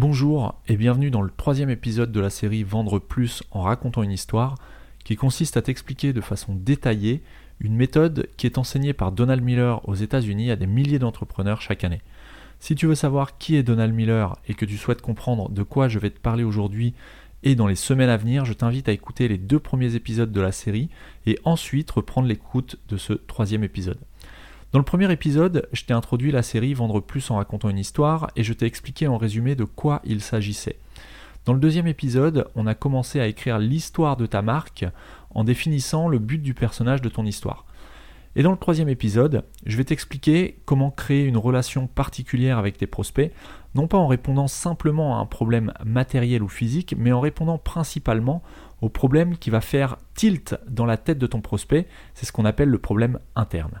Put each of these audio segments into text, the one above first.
Bonjour et bienvenue dans le troisième épisode de la série Vendre plus en racontant une histoire qui consiste à t'expliquer de façon détaillée une méthode qui est enseignée par Donald Miller aux États-Unis à des milliers d'entrepreneurs chaque année. Si tu veux savoir qui est Donald Miller et que tu souhaites comprendre de quoi je vais te parler aujourd'hui et dans les semaines à venir, je t'invite à écouter les deux premiers épisodes de la série et ensuite reprendre l'écoute de ce troisième épisode. Dans le premier épisode, je t'ai introduit la série Vendre plus en racontant une histoire et je t'ai expliqué en résumé de quoi il s'agissait. Dans le deuxième épisode, on a commencé à écrire l'histoire de ta marque en définissant le but du personnage de ton histoire. Et dans le troisième épisode, je vais t'expliquer comment créer une relation particulière avec tes prospects, non pas en répondant simplement à un problème matériel ou physique, mais en répondant principalement au problème qui va faire tilt dans la tête de ton prospect, c'est ce qu'on appelle le problème interne.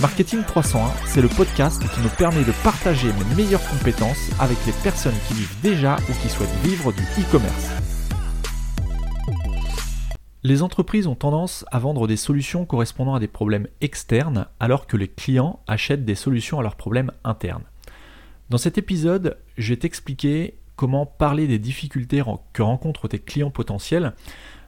Marketing 301, c'est le podcast qui me permet de partager mes meilleures compétences avec les personnes qui vivent déjà ou qui souhaitent vivre du e-commerce. Les entreprises ont tendance à vendre des solutions correspondant à des problèmes externes alors que les clients achètent des solutions à leurs problèmes internes. Dans cet épisode, je vais t'expliquer comment parler des difficultés que rencontrent tes clients potentiels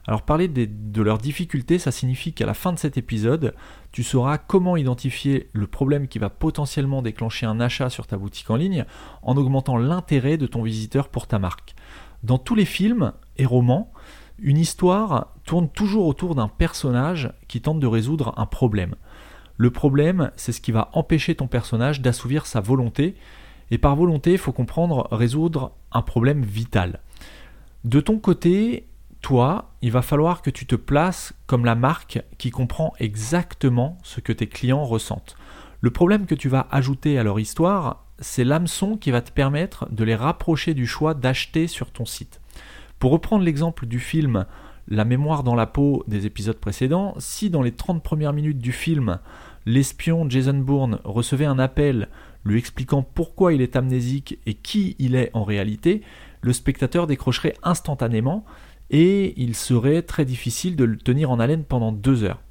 alors parler de leurs difficultés, ça signifie qu'à la fin de cet épisode, tu sauras comment identifier le problème qui va potentiellement déclencher un achat sur ta boutique en ligne en augmentant l'intérêt de ton visiteur pour ta marque. Dans tous les films et romans, une histoire tourne toujours autour d'un personnage qui tente de résoudre un problème. Le problème, c'est ce qui va empêcher ton personnage d'assouvir sa volonté, et par volonté, il faut comprendre résoudre un problème vital. De ton côté, toi, il va falloir que tu te places comme la marque qui comprend exactement ce que tes clients ressentent. Le problème que tu vas ajouter à leur histoire, c'est l'hameçon qui va te permettre de les rapprocher du choix d'acheter sur ton site. Pour reprendre l'exemple du film La mémoire dans la peau des épisodes précédents, si dans les 30 premières minutes du film, l'espion Jason Bourne recevait un appel lui expliquant pourquoi il est amnésique et qui il est en réalité, le spectateur décrocherait instantanément et il serait très difficile de le tenir en haleine pendant deux heures.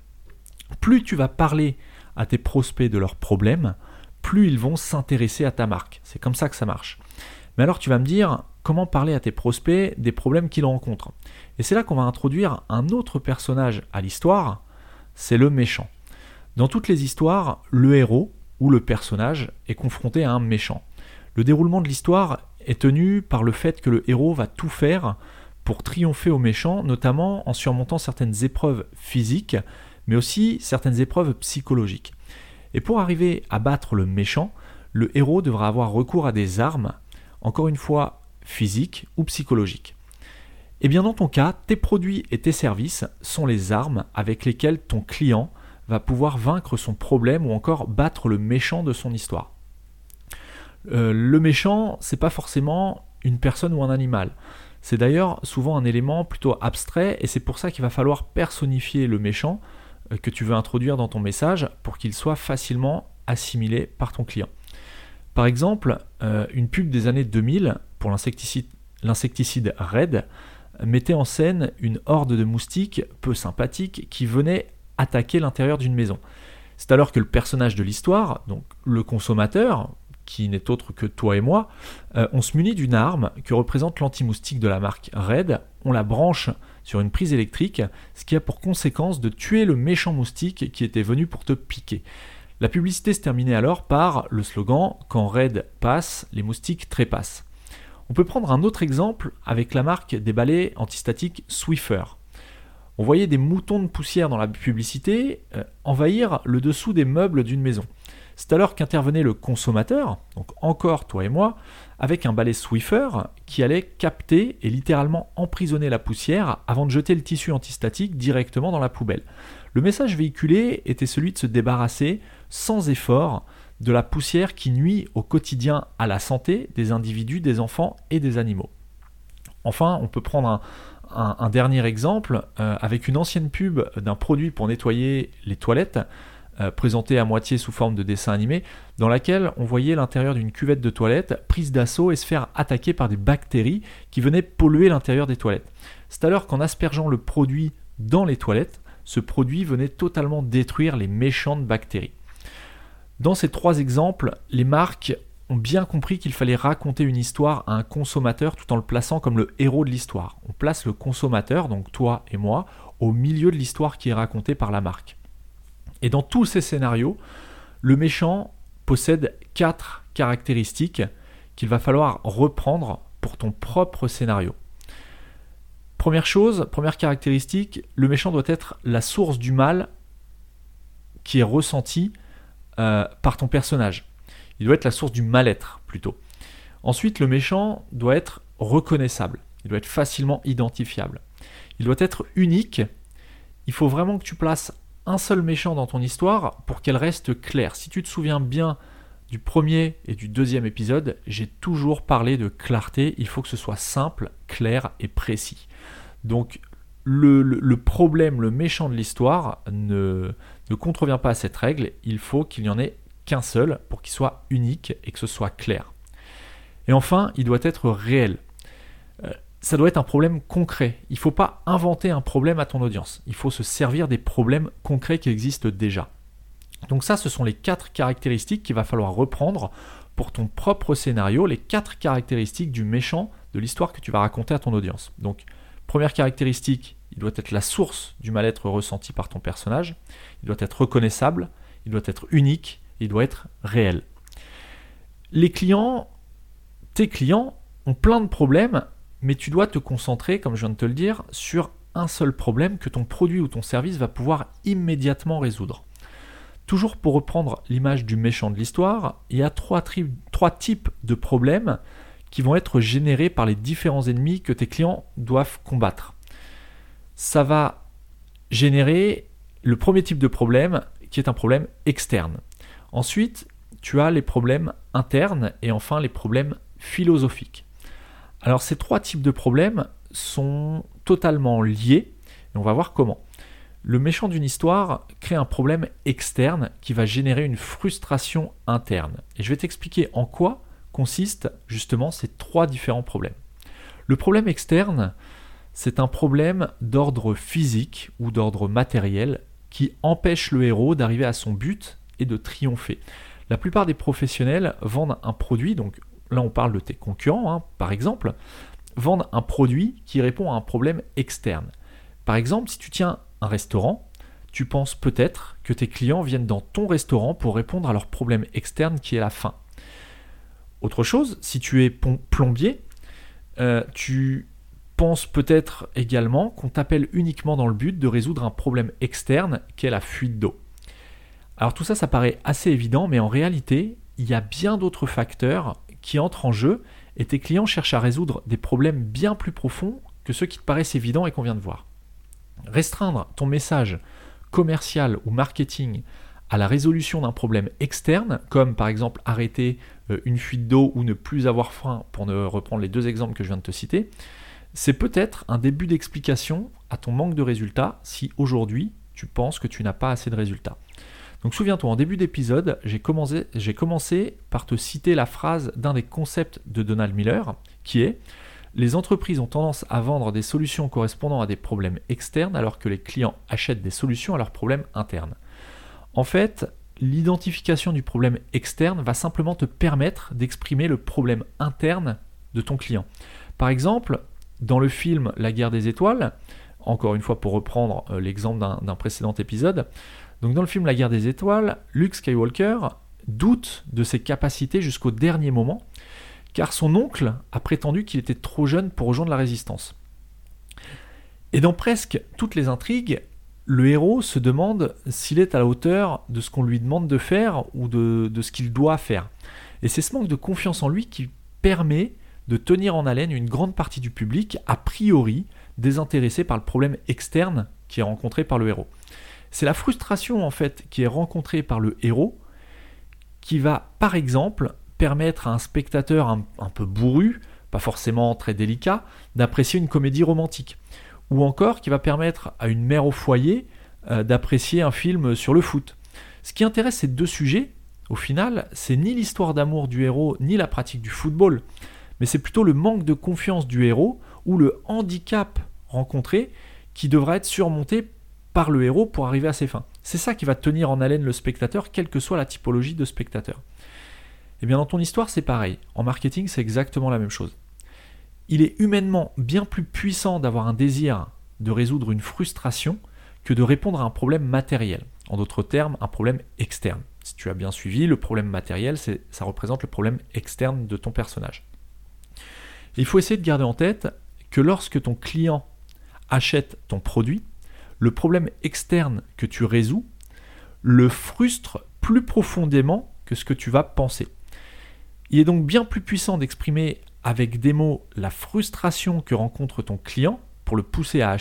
Plus tu vas parler à tes prospects de leurs problèmes, plus ils vont s'intéresser à ta marque. C'est comme ça que ça marche. Mais alors tu vas me dire comment parler à tes prospects des problèmes qu'ils rencontrent? Et c'est là qu'on va introduire un autre personnage à l'histoire, c'est le méchant. Dans toutes les histoires, le héros ou le personnage est confronté à un méchant. Le déroulement de l'histoire est tenu par le fait que le héros va tout faire pour triompher aux méchants, notamment en surmontant certaines épreuves physiques, mais aussi certaines épreuves psychologiques. Et pour arriver à battre le méchant, le héros devra avoir recours à des armes, encore une fois physiques ou psychologiques. Et bien dans ton cas, tes produits et tes services sont les armes avec lesquelles ton client va pouvoir vaincre son problème ou encore battre le méchant de son histoire. Euh, le méchant, c'est pas forcément une personne ou un animal. C'est d'ailleurs souvent un élément plutôt abstrait et c'est pour ça qu'il va falloir personnifier le méchant euh, que tu veux introduire dans ton message pour qu'il soit facilement assimilé par ton client. Par exemple, euh, une pub des années 2000 pour l'insecticide Red mettait en scène une horde de moustiques peu sympathiques qui venaient attaquer l'intérieur d'une maison. C'est alors que le personnage de l'histoire, donc le consommateur, qui n'est autre que toi et moi, euh, on se munit d'une arme que représente l'anti-moustique de la marque Red, on la branche sur une prise électrique, ce qui a pour conséquence de tuer le méchant moustique qui était venu pour te piquer. La publicité se terminait alors par le slogan Quand Red passe, les moustiques trépassent. On peut prendre un autre exemple avec la marque des balais antistatiques Swiffer. On voyait des moutons de poussière dans la publicité euh, envahir le dessous des meubles d'une maison. C'est alors qu'intervenait le consommateur, donc encore toi et moi, avec un balai Swiffer qui allait capter et littéralement emprisonner la poussière avant de jeter le tissu antistatique directement dans la poubelle. Le message véhiculé était celui de se débarrasser sans effort de la poussière qui nuit au quotidien à la santé des individus, des enfants et des animaux. Enfin, on peut prendre un, dernier exemple euh, avec une ancienne pub d'un produit pour nettoyer les toilettes euh, présentée à moitié sous forme de dessin animé, dans laquelle on voyait l'intérieur d'une cuvette de toilette prise d'assaut et se faire attaquer par des bactéries qui venaient polluer l'intérieur des toilettes. C'est alors qu'en aspergeant le produit dans les toilettes, ce produit venait totalement détruire les méchantes bactéries. Dans ces trois exemples, les marques ont bien compris qu'il fallait raconter une histoire à un consommateur tout en le plaçant comme le héros de l'histoire. On place le consommateur, donc toi et moi, au milieu de l'histoire qui est racontée par la marque. Et dans tous ces scénarios, le méchant possède quatre caractéristiques qu'il va falloir reprendre pour ton propre scénario. Première chose, première caractéristique, le méchant doit être la source du mal qui est ressenti euh, par ton personnage. Il doit être la source du mal-être plutôt. Ensuite, le méchant doit être reconnaissable. Il doit être facilement identifiable. Il doit être unique. Il faut vraiment que tu places un seul méchant dans ton histoire pour qu'elle reste claire. Si tu te souviens bien du premier et du deuxième épisode, j'ai toujours parlé de clarté. Il faut que ce soit simple, clair et précis. Donc le, problème, le méchant de l'histoire ne, ne contrevient pas à cette règle. Il faut qu'il n'y en ait qu'un seul pour qu'il soit unique et que ce soit clair. Et enfin, il doit être réel. Ça doit être un problème concret. Il ne faut pas inventer un problème à ton audience. Il faut se servir des problèmes concrets qui existent déjà. Donc ça, ce sont les quatre caractéristiques qu'il va falloir reprendre pour ton propre scénario, les quatre caractéristiques du méchant de l'histoire que tu vas raconter à ton audience. Donc, première caractéristique, il doit être la source du mal-être ressenti par ton personnage, il doit être reconnaissable, il doit être unique, il doit être réel. Les clients, tes clients, ont plein de problèmes, mais tu dois te concentrer, comme je viens de te le dire, sur un seul problème que ton produit ou ton service va pouvoir immédiatement résoudre. Toujours pour reprendre l'image du méchant de l'histoire, il y a trois, types de problèmes qui vont être générés par les différents ennemis que tes clients doivent combattre. Ça va générer le premier type de problème qui est un problème externe. Ensuite, tu as les problèmes internes et enfin les problèmes philosophiques. Alors ces trois types de problèmes sont totalement liés et on va voir comment. Le méchant d'une histoire crée un problème externe qui va générer une frustration interne. Et je vais t'expliquer en quoi consistent justement ces trois différents problèmes. Le problème externe, c'est un problème d'ordre physique ou d'ordre matériel qui empêche le héros d'arriver à son but et de triompher. La plupart des professionnels vendent un produit, donc là on parle de tes concurrents hein, par exemple, vendent un produit qui répond à un problème externe. Par exemple, si tu tiens un restaurant, tu penses peut-être que tes clients viennent dans ton restaurant pour répondre à leur problème externe qui est la faim. Autre chose, si tu es plombier, euh, tu penses peut-être également qu'on t'appelle uniquement dans le but de résoudre un problème externe qui est la fuite d'eau. Alors tout ça, ça paraît assez évident, mais en réalité, il y a bien d'autres facteurs qui entrent en jeu et tes clients cherchent à résoudre des problèmes bien plus profonds que ceux qui te paraissent évidents et qu'on vient de voir. Restreindre ton message commercial ou marketing à la résolution d'un problème externe, comme par exemple arrêter euh, une fuite d'eau ou ne plus avoir faim, pour ne reprendre les deux exemples que je viens de te citer, c'est peut-être un début d'explication à ton manque de résultats si aujourd'hui tu penses que tu n'as pas assez de résultats. Donc souviens-toi, en début d'épisode, j'ai commencé, commencé par te citer la phrase d'un des concepts de Donald Miller, qui est Les entreprises ont tendance à vendre des solutions correspondant à des problèmes externes alors que les clients achètent des solutions à leurs problèmes internes. En fait, l'identification du problème externe va simplement te permettre d'exprimer le problème interne de ton client. Par exemple, dans le film La guerre des étoiles, encore une fois pour reprendre euh, l'exemple d'un précédent épisode, donc dans le film La guerre des étoiles, Luke Skywalker doute de ses capacités jusqu'au dernier moment, car son oncle a prétendu qu'il était trop jeune pour rejoindre la résistance. Et dans presque toutes les intrigues, le héros se demande s'il est à la hauteur de ce qu'on lui demande de faire ou de, ce qu'il doit faire. Et c'est ce manque de confiance en lui qui permet de tenir en haleine une grande partie du public, a priori désintéressé par le problème externe qui est rencontré par le héros. C'est la frustration en fait qui est rencontrée par le héros qui va par exemple permettre à un spectateur un, peu bourru, pas forcément très délicat, d'apprécier une comédie romantique ou encore qui va permettre à une mère au foyer euh, d'apprécier un film sur le foot. Ce qui intéresse ces deux sujets, au final, c'est ni l'histoire d'amour du héros, ni la pratique du football, mais c'est plutôt le manque de confiance du héros ou le handicap rencontré qui devra être surmonté par le héros pour arriver à ses fins. C'est ça qui va tenir en haleine le spectateur, quelle que soit la typologie de spectateur. Et eh bien dans ton histoire, c'est pareil. En marketing, c'est exactement la même chose il est humainement bien plus puissant d'avoir un désir de résoudre une frustration que de répondre à un problème matériel. En d'autres termes, un problème externe. Si tu as bien suivi, le problème matériel, ça représente le problème externe de ton personnage. il faut essayer de garder en tête que lorsque ton client achète ton produit, le problème externe que tu résous le frustre plus profondément que ce que tu vas penser. Il est donc bien plus puissant d'exprimer avec des mots la frustration que rencontre ton client pour le pousser à,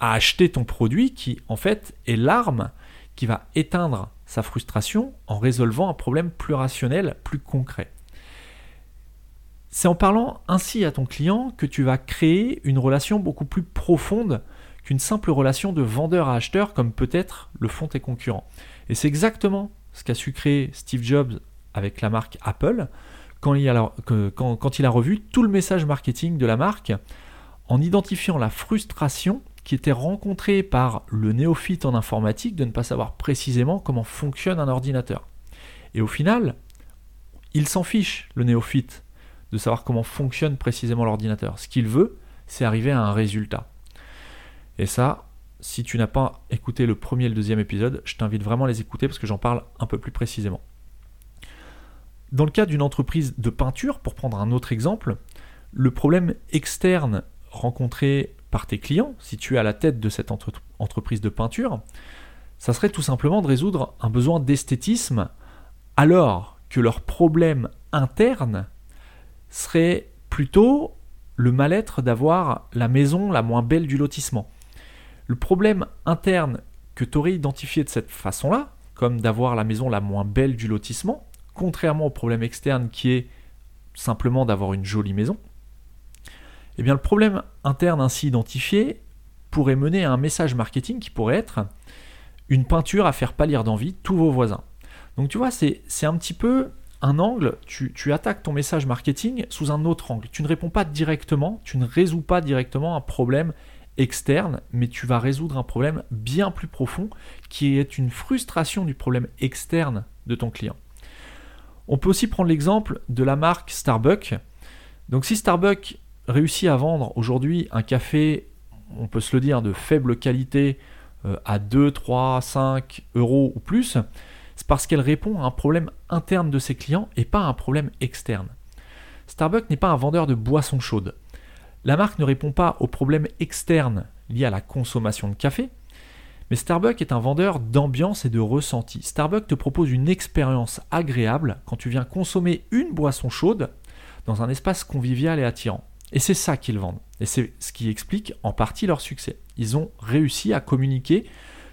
acheter ton produit qui en fait est l'arme qui va éteindre sa frustration en résolvant un problème plus rationnel, plus concret. C'est en parlant ainsi à ton client que tu vas créer une relation beaucoup plus profonde qu'une simple relation de vendeur à acheteur comme peut-être le font tes concurrents. Et c'est exactement ce qu'a su créer Steve Jobs avec la marque Apple quand il, a, quand il a revu tout le message marketing de la marque en identifiant la frustration qui était rencontrée par le néophyte en informatique de ne pas savoir précisément comment fonctionne un ordinateur. Et au final, il s'en fiche, le néophyte, de savoir comment fonctionne précisément l'ordinateur. Ce qu'il veut, c'est arriver à un résultat. Et ça, si tu n'as pas écouté le premier et le deuxième épisode, je t'invite vraiment à les écouter parce que j'en parle un peu plus précisément. Dans le cas d'une entreprise de peinture, pour prendre un autre exemple, le problème externe rencontré par tes clients, si tu es à la tête de cette entreprise de peinture, ça serait tout simplement de résoudre un besoin d'esthétisme alors que leur problème interne serait plutôt le mal-être d'avoir la maison la moins belle du lotissement. Le problème interne que tu aurais identifié de cette façon-là, comme d'avoir la maison la moins belle du lotissement, contrairement au problème externe qui est simplement d'avoir une jolie maison, eh bien le problème interne ainsi identifié pourrait mener à un message marketing qui pourrait être une peinture à faire pâlir d'envie tous vos voisins. Donc tu vois, c'est un petit peu un angle, tu, tu, attaques ton message marketing sous un autre angle. Tu ne réponds pas directement, tu ne résous pas directement un problème externe, mais tu vas résoudre un problème bien plus profond qui est une frustration du problème externe de ton client. On peut aussi prendre l'exemple de la marque Starbucks. Donc si Starbucks réussit à vendre aujourd'hui un café, on peut se le dire, de faible qualité euh, à 2, 3, 5 euros ou plus, c'est parce qu'elle répond à un problème interne de ses clients et pas à un problème externe. Starbucks n'est pas un vendeur de boissons chaudes. La marque ne répond pas aux problèmes externes liés à la consommation de café, mais Starbucks est un vendeur d'ambiance et de ressenti. Starbucks te propose une expérience agréable quand tu viens consommer une boisson chaude dans un espace convivial et attirant. Et c'est ça qu'ils vendent. Et c'est ce qui explique en partie leur succès. Ils ont réussi à communiquer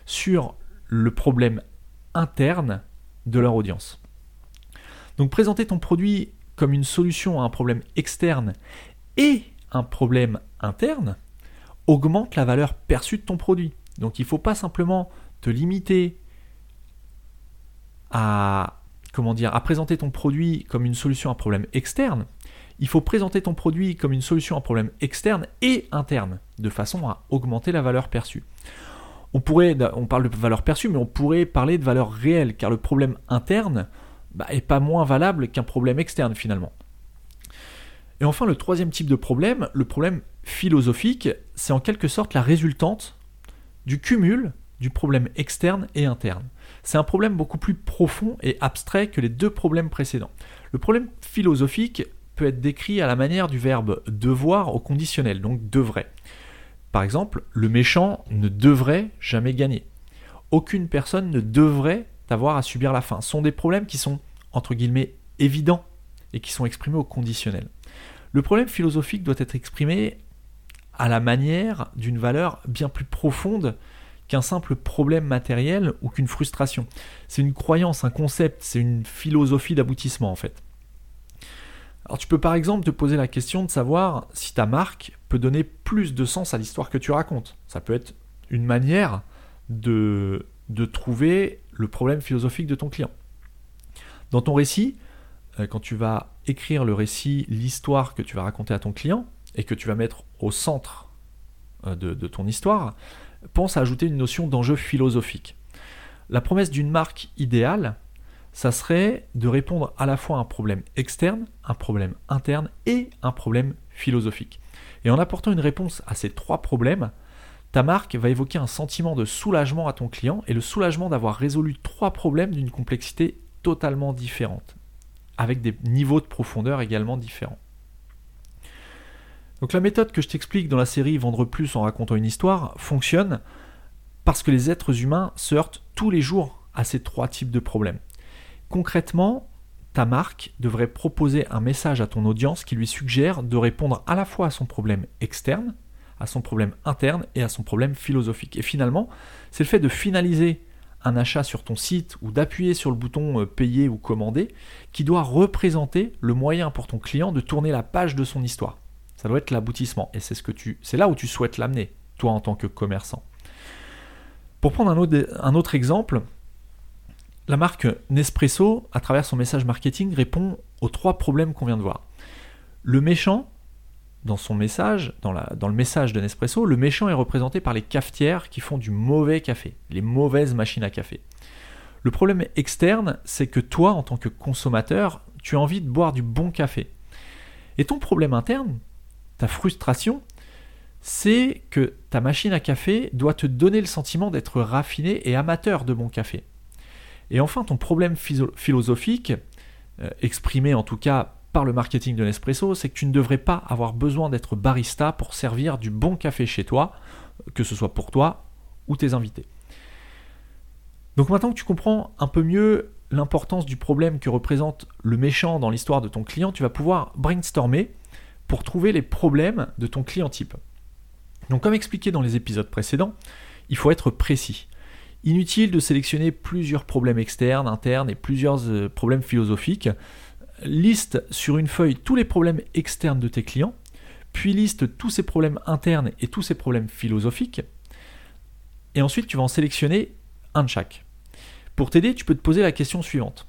sur le problème interne de leur audience. Donc présenter ton produit comme une solution à un problème externe et un problème interne augmente la valeur perçue de ton produit. Donc il ne faut pas simplement te limiter à, comment dire, à présenter ton produit comme une solution à un problème externe. Il faut présenter ton produit comme une solution à un problème externe et interne, de façon à augmenter la valeur perçue. On, pourrait, on parle de valeur perçue, mais on pourrait parler de valeur réelle, car le problème interne bah, est pas moins valable qu'un problème externe finalement. Et enfin, le troisième type de problème, le problème philosophique, c'est en quelque sorte la résultante du cumul du problème externe et interne. C'est un problème beaucoup plus profond et abstrait que les deux problèmes précédents. Le problème philosophique peut être décrit à la manière du verbe devoir au conditionnel, donc devrait. Par exemple, le méchant ne devrait jamais gagner. Aucune personne ne devrait avoir à subir la faim. Ce sont des problèmes qui sont, entre guillemets, évidents et qui sont exprimés au conditionnel. Le problème philosophique doit être exprimé à la manière d'une valeur bien plus profonde qu'un simple problème matériel ou qu'une frustration. C'est une croyance, un concept, c'est une philosophie d'aboutissement en fait. Alors tu peux par exemple te poser la question de savoir si ta marque peut donner plus de sens à l'histoire que tu racontes. Ça peut être une manière de, de trouver le problème philosophique de ton client. Dans ton récit, euh, quand tu vas écrire le récit, l'histoire que tu vas raconter à ton client et que tu vas mettre au centre euh, de, ton histoire, pense à ajouter une notion d'enjeu philosophique. La promesse d'une marque idéale, ça serait de répondre à la fois à un problème externe, un problème interne et un problème philosophique. Et en apportant une réponse à ces trois problèmes, ta marque va évoquer un sentiment de soulagement à ton client et le soulagement d'avoir résolu trois problèmes d'une complexité totalement différente, avec des niveaux de profondeur également différents. Donc la méthode que je t'explique dans la série Vendre plus en racontant une histoire fonctionne parce que les êtres humains se heurtent tous les jours à ces trois types de problèmes. Concrètement, ta marque devrait proposer un message à ton audience qui lui suggère de répondre à la fois à son problème externe, à son problème interne et à son problème philosophique. Et finalement, c'est le fait de finaliser un achat sur ton site ou d'appuyer sur le bouton euh, payer ou commander qui doit représenter le moyen pour ton client de tourner la page de son histoire. Ça doit être l'aboutissement. Et c'est ce que tu, c'est là où tu souhaites l'amener, toi en tant que commerçant. Pour prendre un autre, un autre exemple, la marque Nespresso, à travers son message marketing, répond aux trois problèmes qu'on vient de voir. Le méchant, dans son message, dans, le message de Nespresso, le méchant est représenté par les cafetières qui font du mauvais café, les mauvaises machines à café. Le problème externe, c'est que toi, en tant que consommateur, tu as envie de boire du bon café. Et ton problème interne, ta frustration, c'est que ta machine à café doit te donner le sentiment d'être raffiné et amateur de bon café. Et enfin, ton problème philosophique, euh, exprimé en tout cas le marketing de Nespresso, c'est que tu ne devrais pas avoir besoin d'être barista pour servir du bon café chez toi, que ce soit pour toi ou tes invités. Donc maintenant que tu comprends un peu mieux l'importance du problème que représente le méchant dans l'histoire de ton client, tu vas pouvoir brainstormer pour trouver les problèmes de ton client type. Donc comme expliqué dans les épisodes précédents, il faut être précis. Inutile de sélectionner plusieurs problèmes externes, internes et plusieurs euh, problèmes philosophiques. Liste sur une feuille tous les problèmes externes de tes clients, puis liste tous ces problèmes internes et tous ces problèmes philosophiques. Et ensuite, tu vas en sélectionner un de chaque. Pour t'aider, tu peux te poser la question suivante.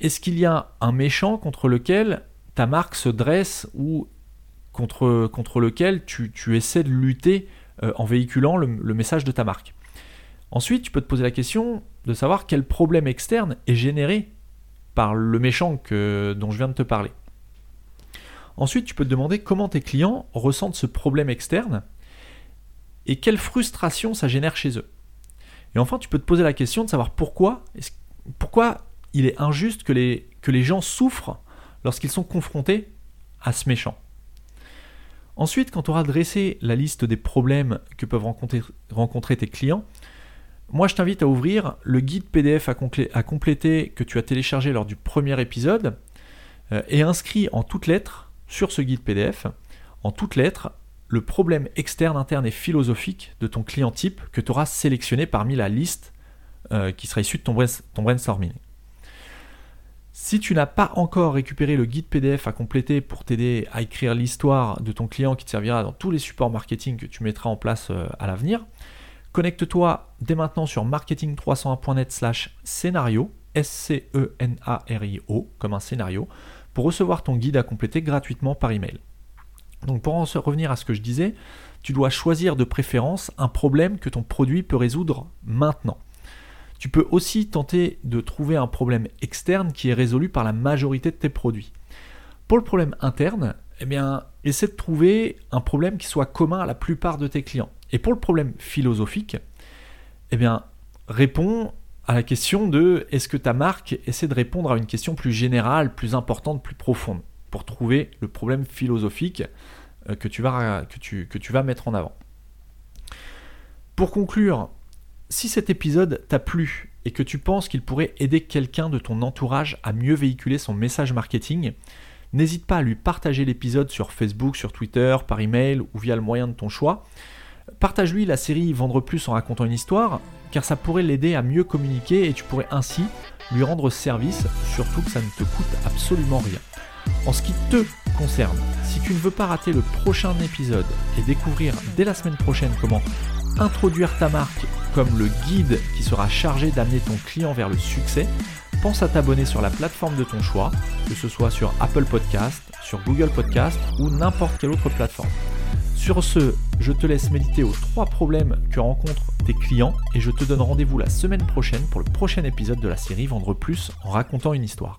Est-ce qu'il y a un méchant contre lequel ta marque se dresse ou contre, lequel tu, essaies de lutter euh, en véhiculant le, message de ta marque? Ensuite, tu peux te poser la question de savoir quel problème externe est généré par le méchant dont je viens de te parler. Ensuite, tu peux te demander comment tes clients ressentent ce problème externe et quelle frustration ça génère chez eux. Et enfin, tu peux te poser la question de savoir pourquoi, pourquoi il est injuste que les, que les gens souffrent lorsqu'ils sont confrontés à ce méchant. Ensuite, quand tu auras dressé la liste des problèmes que peuvent rencontrer, tes clients, moi je t'invite à ouvrir le guide PDF à, compléter que tu as téléchargé lors du premier épisode euh, et inscrit en toutes lettres sur ce guide PDF, en toutes lettres, le problème externe, interne et philosophique de ton client type que tu auras sélectionné parmi la liste euh, qui sera issue de ton brainstorming. Si tu n'as pas encore récupéré le guide PDF à compléter pour t'aider à écrire l'histoire de ton client qui te servira dans tous les supports marketing que tu mettras en place euh, à l'avenir, connecte-toi dès maintenant sur marketing301.net slash scénario, S-C-E-N-A-R-I-O, comme un scénario, pour recevoir ton guide à compléter gratuitement par email. Donc pour en revenir à ce que je disais, tu dois choisir de préférence un problème que ton produit peut résoudre maintenant. Tu peux aussi tenter de trouver un problème externe qui est résolu par la majorité de tes produits. Pour le problème interne, eh bien, essaie de trouver un problème qui soit commun à la plupart de tes clients. Et pour le problème philosophique, eh bien, réponds à la question de est-ce que ta marque essaie de répondre à une question plus générale, plus importante, plus profonde, pour trouver le problème philosophique euh, que tu vas, que tu, que tu vas mettre en avant. Pour conclure, si cet épisode t'a plu et que tu penses qu'il pourrait aider quelqu'un de ton entourage à mieux véhiculer son message marketing, n'hésite pas à lui partager l'épisode sur Facebook, sur Twitter, par email ou via le moyen de ton choix. Partage-lui la série Vendre plus en racontant une histoire, car ça pourrait l'aider à mieux communiquer et tu pourrais ainsi lui rendre service, surtout que ça ne te coûte absolument rien. En ce qui te concerne, si tu ne veux pas rater le prochain épisode et découvrir dès la semaine prochaine comment introduire ta marque comme le guide qui sera chargé d'amener ton client vers le succès, pense à t'abonner sur la plateforme de ton choix, que ce soit sur Apple Podcast, sur Google Podcast ou n'importe quelle autre plateforme. Sur ce, je te laisse méditer aux trois problèmes que rencontrent tes clients et je te donne rendez-vous la semaine prochaine pour le prochain épisode de la série Vendre plus en racontant une histoire.